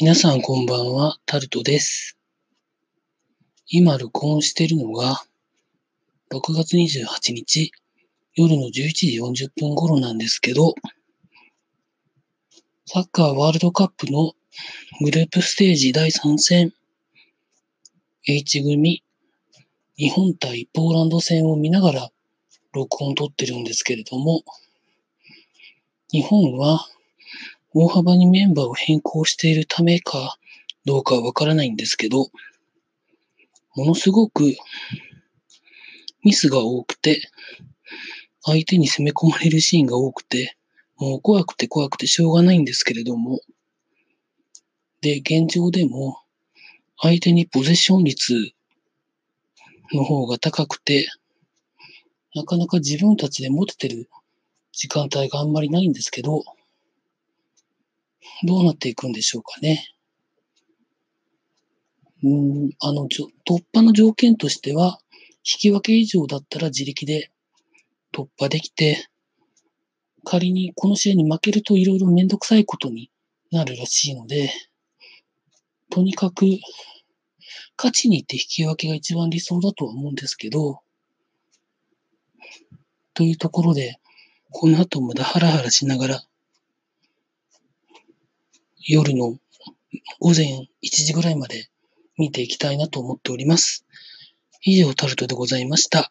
皆さんこんばんは、タルトです。今録音してるのが、6月28日、夜の11時40分頃なんですけど、サッカーワールドカップのグループステージ第3戦、H 組、日本対ポーランド戦を見ながら録音撮ってるんですけれども、日本は大幅にメンバーを変更しているためかどうかはわからないんですけど、ものすごくミスが多くて、相手に攻め込まれるシーンが多くて、もう怖くて怖くてしょうがないんですけれども、で、現状でも相手にポゼッション率の方が高くて、なかなか自分たちで持ててる時間帯があんまりないんですけど、どうなっていくんでしょうかね。うん、あの、突破の条件としては、引き分け以上だったら自力で突破できて、仮にこの試合に負けるといろいろめんどくさいことになるらしいので、とにかく、勝ちに行って引き分けが一番理想だとは思うんですけど、というところで、この後まだハラハラしながら、夜の午前1時ぐらいまで見ていきたいなと思っております。以上、タルトでございました。